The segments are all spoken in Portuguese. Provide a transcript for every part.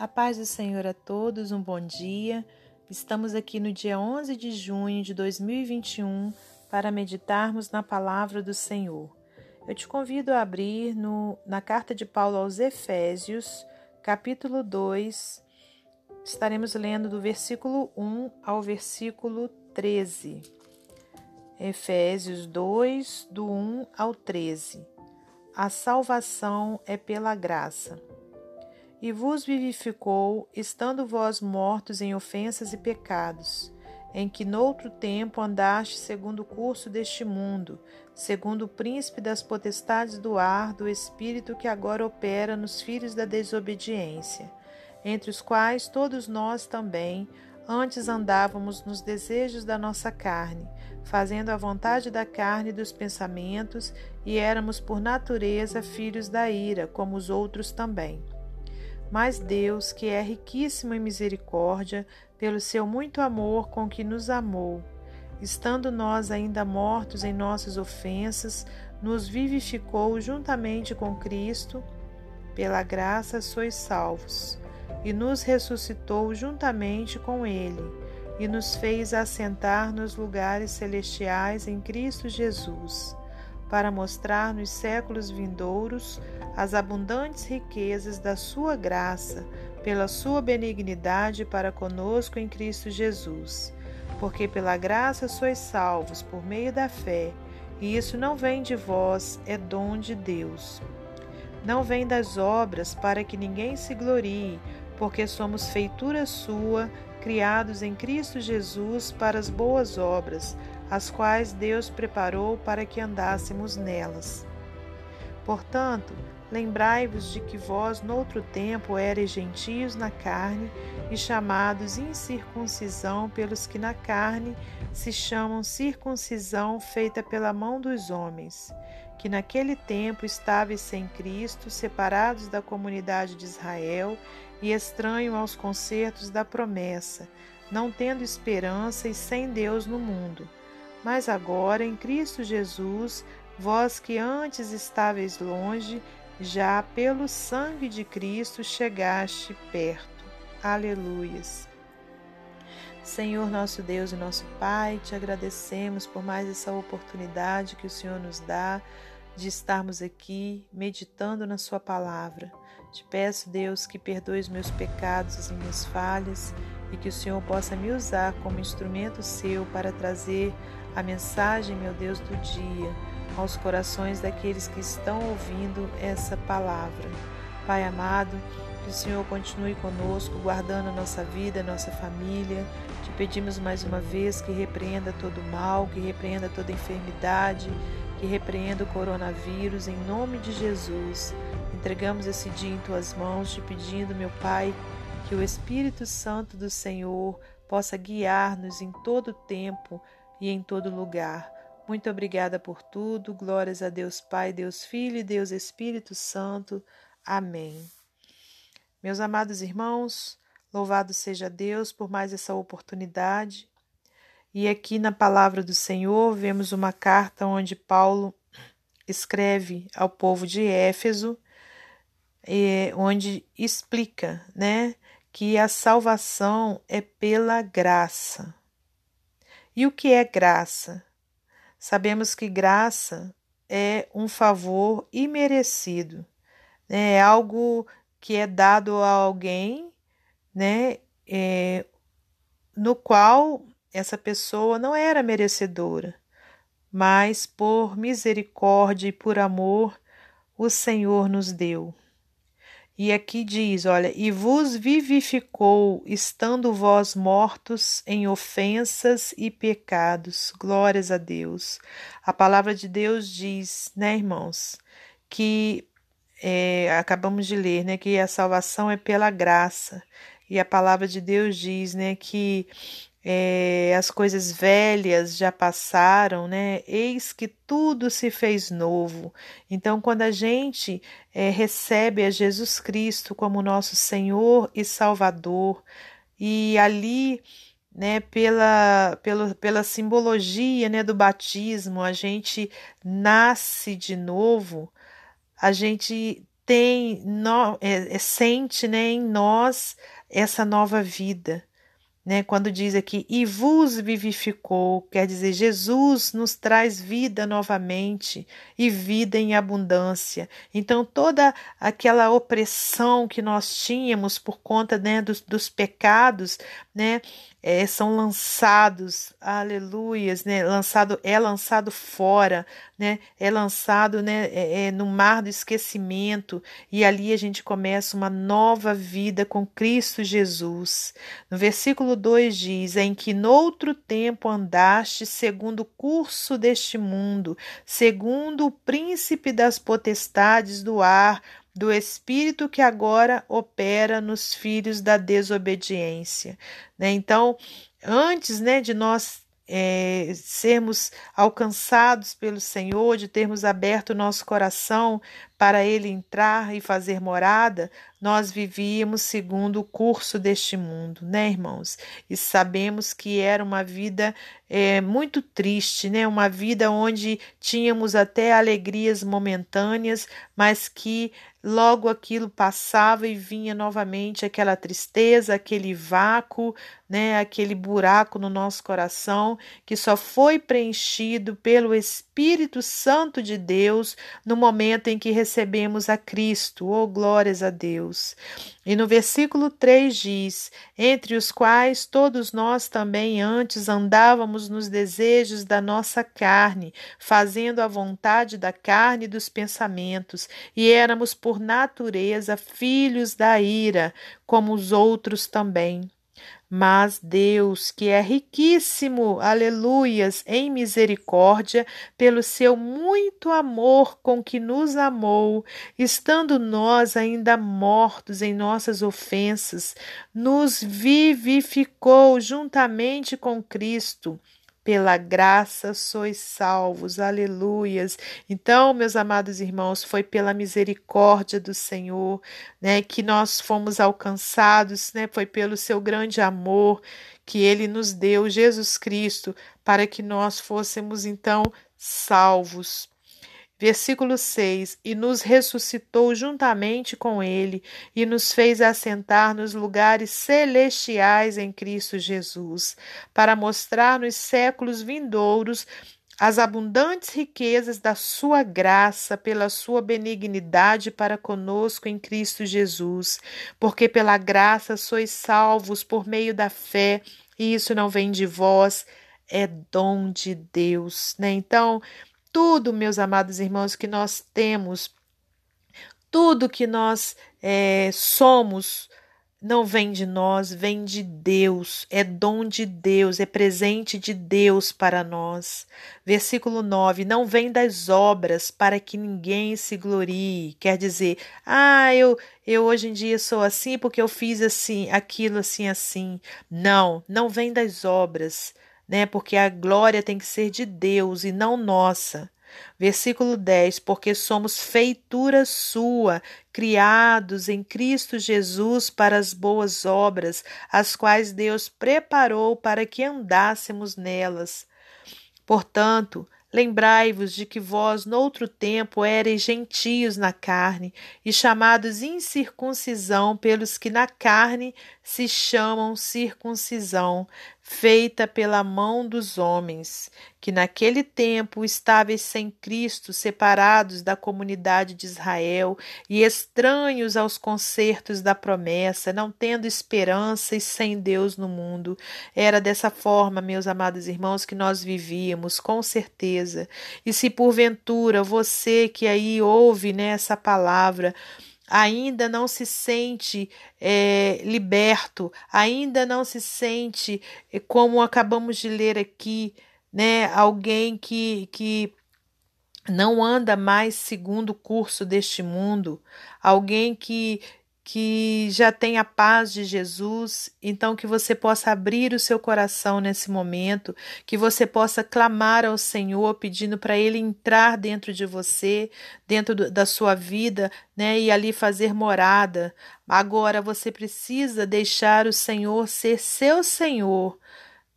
A paz do Senhor a todos, um bom dia. Estamos aqui no dia 11 de junho de 2021 para meditarmos na palavra do Senhor. Eu te convido a abrir no, na carta de Paulo aos Efésios, capítulo 2. Estaremos lendo do versículo 1 ao versículo 13. Efésios 2, do 1 ao 13. A salvação é pela graça e vos vivificou, estando vós mortos em ofensas e pecados, em que noutro tempo andaste segundo o curso deste mundo, segundo o príncipe das potestades do ar, do espírito que agora opera nos filhos da desobediência, entre os quais todos nós também antes andávamos nos desejos da nossa carne, fazendo a vontade da carne e dos pensamentos, e éramos por natureza filhos da ira, como os outros também. Mas Deus, que é riquíssimo em misericórdia, pelo seu muito amor com que nos amou, estando nós ainda mortos em nossas ofensas, nos vivificou juntamente com Cristo, pela graça sois salvos, e nos ressuscitou juntamente com Ele, e nos fez assentar nos lugares celestiais em Cristo Jesus para mostrar nos séculos vindouros as abundantes riquezas da sua graça, pela sua benignidade para conosco em Cristo Jesus. Porque pela graça sois salvos por meio da fé, e isso não vem de vós, é dom de Deus. Não vem das obras para que ninguém se glorie, porque somos feitura sua, criados em Cristo Jesus para as boas obras, as quais Deus preparou para que andássemos nelas. Portanto, lembrai-vos de que vós, noutro tempo, eres gentios na carne e chamados incircuncisão pelos que na carne se chamam circuncisão feita pela mão dos homens, que naquele tempo estáveis sem Cristo, separados da comunidade de Israel e estranho aos concertos da promessa, não tendo esperança e sem Deus no mundo. Mas agora, em Cristo Jesus, vós que antes estáveis longe, já pelo sangue de Cristo chegaste perto. Aleluias. Senhor nosso Deus e nosso Pai, te agradecemos por mais essa oportunidade que o Senhor nos dá de estarmos aqui meditando na Sua palavra. Te peço, Deus, que perdoe os meus pecados, as minhas falhas e que o Senhor possa me usar como instrumento seu para trazer a mensagem, meu Deus, do dia aos corações daqueles que estão ouvindo essa palavra. Pai amado, que o Senhor continue conosco, guardando nossa vida, nossa família. Te pedimos mais uma vez que repreenda todo mal, que repreenda toda enfermidade, que repreenda o coronavírus, em nome de Jesus. Entregamos esse dia em tuas mãos, te pedindo, meu Pai, que o Espírito Santo do Senhor possa guiar-nos em todo o tempo e em todo lugar. Muito obrigada por tudo. Glórias a Deus Pai, Deus Filho e Deus Espírito Santo. Amém. Meus amados irmãos, louvado seja Deus por mais essa oportunidade. E aqui na palavra do Senhor vemos uma carta onde Paulo escreve ao povo de Éfeso, onde explica, né, que a salvação é pela graça. E o que é graça? Sabemos que graça é um favor imerecido, né? é algo que é dado a alguém, né? É, no qual essa pessoa não era merecedora, mas por misericórdia e por amor o Senhor nos deu. E aqui diz: olha, e vos vivificou, estando vós mortos em ofensas e pecados. Glórias a Deus. A palavra de Deus diz, né, irmãos, que é, acabamos de ler, né, que a salvação é pela graça. E a palavra de Deus diz, né, que é, as coisas velhas já passaram, né? Eis que tudo se fez novo. Então, quando a gente é, recebe a Jesus Cristo como nosso Senhor e Salvador, e ali, né, pela, pela, pela simbologia né, do batismo, a gente nasce de novo, a gente tem, no, é, sente né, em nós essa nova vida né? Quando diz aqui, e vos vivificou, quer dizer, Jesus nos traz vida novamente e vida em abundância. Então, toda aquela opressão que nós tínhamos por conta né, dos, dos pecados, né? É, são lançados, aleluias, né? Lançado é lançado fora, né? É lançado, né? É, é, no mar do esquecimento e ali a gente começa uma nova vida com Cristo Jesus. No versículo 2 diz: em que noutro tempo andaste segundo o curso deste mundo, segundo o príncipe das potestades do ar do Espírito que agora opera nos filhos da desobediência. Né? Então, antes né, de nós é, sermos alcançados pelo Senhor, de termos aberto o nosso coração para Ele entrar e fazer morada, nós vivíamos segundo o curso deste mundo, né, irmãos? E sabemos que era uma vida é, muito triste, né? Uma vida onde tínhamos até alegrias momentâneas, mas que logo aquilo passava e vinha novamente aquela tristeza, aquele vácuo, né, aquele buraco no nosso coração que só foi preenchido pelo Espírito Santo de Deus no momento em que recebemos a Cristo. Oh, glórias a Deus. E no versículo 3 diz: Entre os quais todos nós também antes andávamos nos desejos da nossa carne, fazendo a vontade da carne e dos pensamentos, e éramos por natureza filhos da ira, como os outros também. Mas Deus, que é riquíssimo, aleluias, em misericórdia, pelo seu muito amor com que nos amou, estando nós ainda mortos em nossas ofensas, nos vivificou juntamente com Cristo pela graça sois salvos, aleluias. Então, meus amados irmãos, foi pela misericórdia do Senhor, né, que nós fomos alcançados, né, foi pelo seu grande amor que ele nos deu, Jesus Cristo, para que nós fôssemos então salvos. Versículo 6: E nos ressuscitou juntamente com Ele, e nos fez assentar nos lugares celestiais em Cristo Jesus, para mostrar nos séculos vindouros as abundantes riquezas da Sua graça pela Sua benignidade para conosco em Cristo Jesus, porque pela graça sois salvos por meio da fé, e isso não vem de vós, é dom de Deus, né? Então, tudo, meus amados irmãos, que nós temos, tudo que nós é, somos, não vem de nós, vem de Deus, é dom de Deus, é presente de Deus para nós. Versículo 9: Não vem das obras para que ninguém se glorie. Quer dizer, ah, eu, eu hoje em dia sou assim porque eu fiz assim, aquilo assim, assim. Não, não vem das obras né? Porque a glória tem que ser de Deus e não nossa. Versículo 10: Porque somos feitura sua, criados em Cristo Jesus para as boas obras, as quais Deus preparou para que andássemos nelas. Portanto, Lembrai-vos de que vós, noutro tempo, éreis gentios na carne, e chamados incircuncisão pelos que na carne se chamam circuncisão, feita pela mão dos homens, que naquele tempo estáveis sem Cristo, separados da comunidade de Israel e estranhos aos concertos da promessa, não tendo esperança e sem Deus no mundo. Era dessa forma, meus amados irmãos, que nós vivíamos, com certeza. E se porventura você que aí ouve nessa né, palavra, ainda não se sente é, liberto, ainda não se sente, é, como acabamos de ler aqui, né, alguém que, que não anda mais segundo o curso deste mundo, alguém que que já tem a paz de Jesus, então que você possa abrir o seu coração nesse momento, que você possa clamar ao Senhor pedindo para ele entrar dentro de você, dentro do, da sua vida, né, e ali fazer morada. Agora você precisa deixar o Senhor ser seu Senhor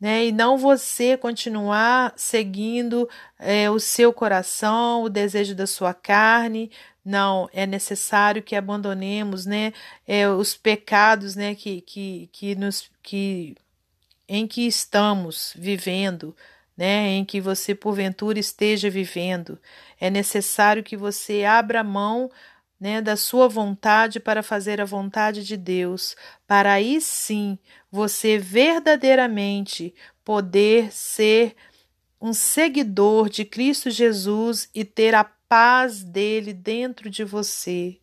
né? E não você continuar seguindo é, o seu coração, o desejo da sua carne. Não, é necessário que abandonemos, né, é, os pecados, né, que, que, que nos, que, em que estamos vivendo, né, em que você porventura esteja vivendo. É necessário que você abra mão né, da sua vontade para fazer a vontade de Deus, para aí sim você verdadeiramente poder ser um seguidor de Cristo Jesus e ter a paz dele dentro de você.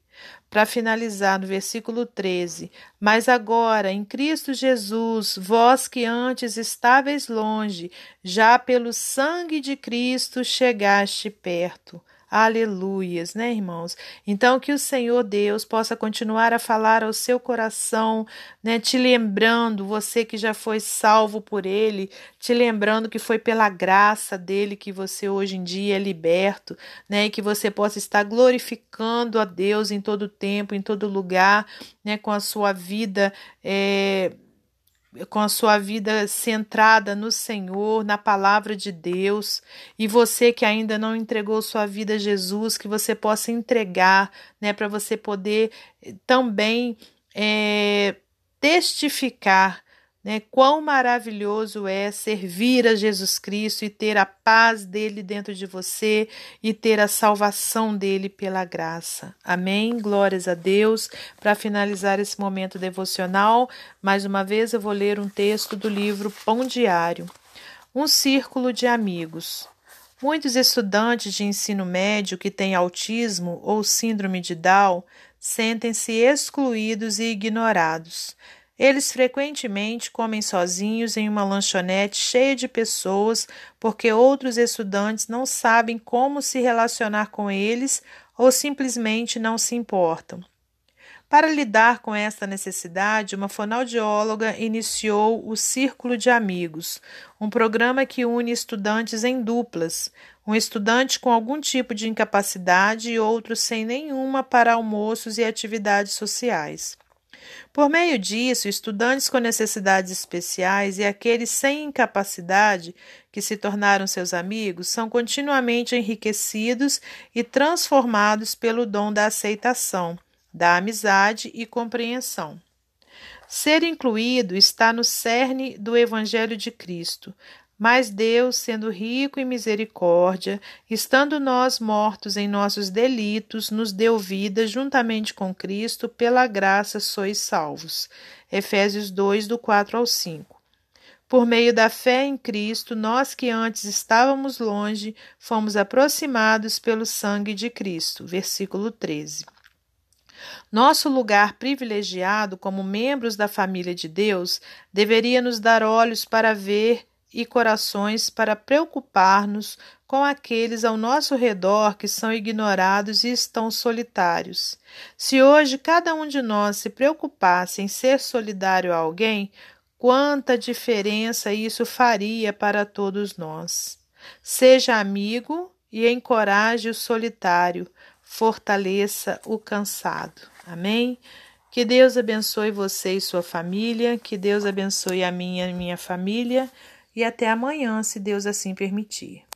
Para finalizar, no versículo 13: Mas agora, em Cristo Jesus, vós que antes estáveis longe, já pelo sangue de Cristo chegaste perto. Aleluias, né, irmãos? Então, que o Senhor Deus possa continuar a falar ao seu coração, né, te lembrando, você que já foi salvo por Ele, te lembrando que foi pela graça dele que você hoje em dia é liberto, né, e que você possa estar glorificando a Deus em todo tempo, em todo lugar, né, com a sua vida. É com a sua vida centrada no Senhor, na palavra de Deus, e você que ainda não entregou sua vida a Jesus, que você possa entregar, né, para você poder eh, também é, testificar né? Quão maravilhoso é servir a Jesus Cristo e ter a paz dele dentro de você e ter a salvação dele pela graça. Amém? Glórias a Deus. Para finalizar esse momento devocional, mais uma vez eu vou ler um texto do livro Pão Diário. Um círculo de amigos. Muitos estudantes de ensino médio que têm autismo ou síndrome de Down sentem-se excluídos e ignorados. Eles frequentemente comem sozinhos em uma lanchonete cheia de pessoas porque outros estudantes não sabem como se relacionar com eles ou simplesmente não se importam. Para lidar com esta necessidade, uma fonoaudióloga iniciou o Círculo de Amigos, um programa que une estudantes em duplas, um estudante com algum tipo de incapacidade e outro sem nenhuma para almoços e atividades sociais. Por meio disso, estudantes com necessidades especiais e aqueles sem incapacidade que se tornaram seus amigos são continuamente enriquecidos e transformados pelo dom da aceitação, da amizade e compreensão. Ser incluído está no cerne do Evangelho de Cristo, mas Deus, sendo rico em misericórdia, estando nós mortos em nossos delitos, nos deu vida juntamente com Cristo, pela graça sois salvos. Efésios 2, do 4 ao 5. Por meio da fé em Cristo, nós que antes estávamos longe, fomos aproximados pelo sangue de Cristo. Versículo 13. Nosso lugar privilegiado como membros da família de Deus deveria nos dar olhos para ver e corações para preocupar-nos com aqueles ao nosso redor que são ignorados e estão solitários. Se hoje cada um de nós se preocupasse em ser solidário a alguém, quanta diferença isso faria para todos nós. Seja amigo e encoraje o solitário, fortaleça o cansado. Amém? Que Deus abençoe você e sua família, que Deus abençoe a minha e minha família e até amanhã, se Deus assim permitir.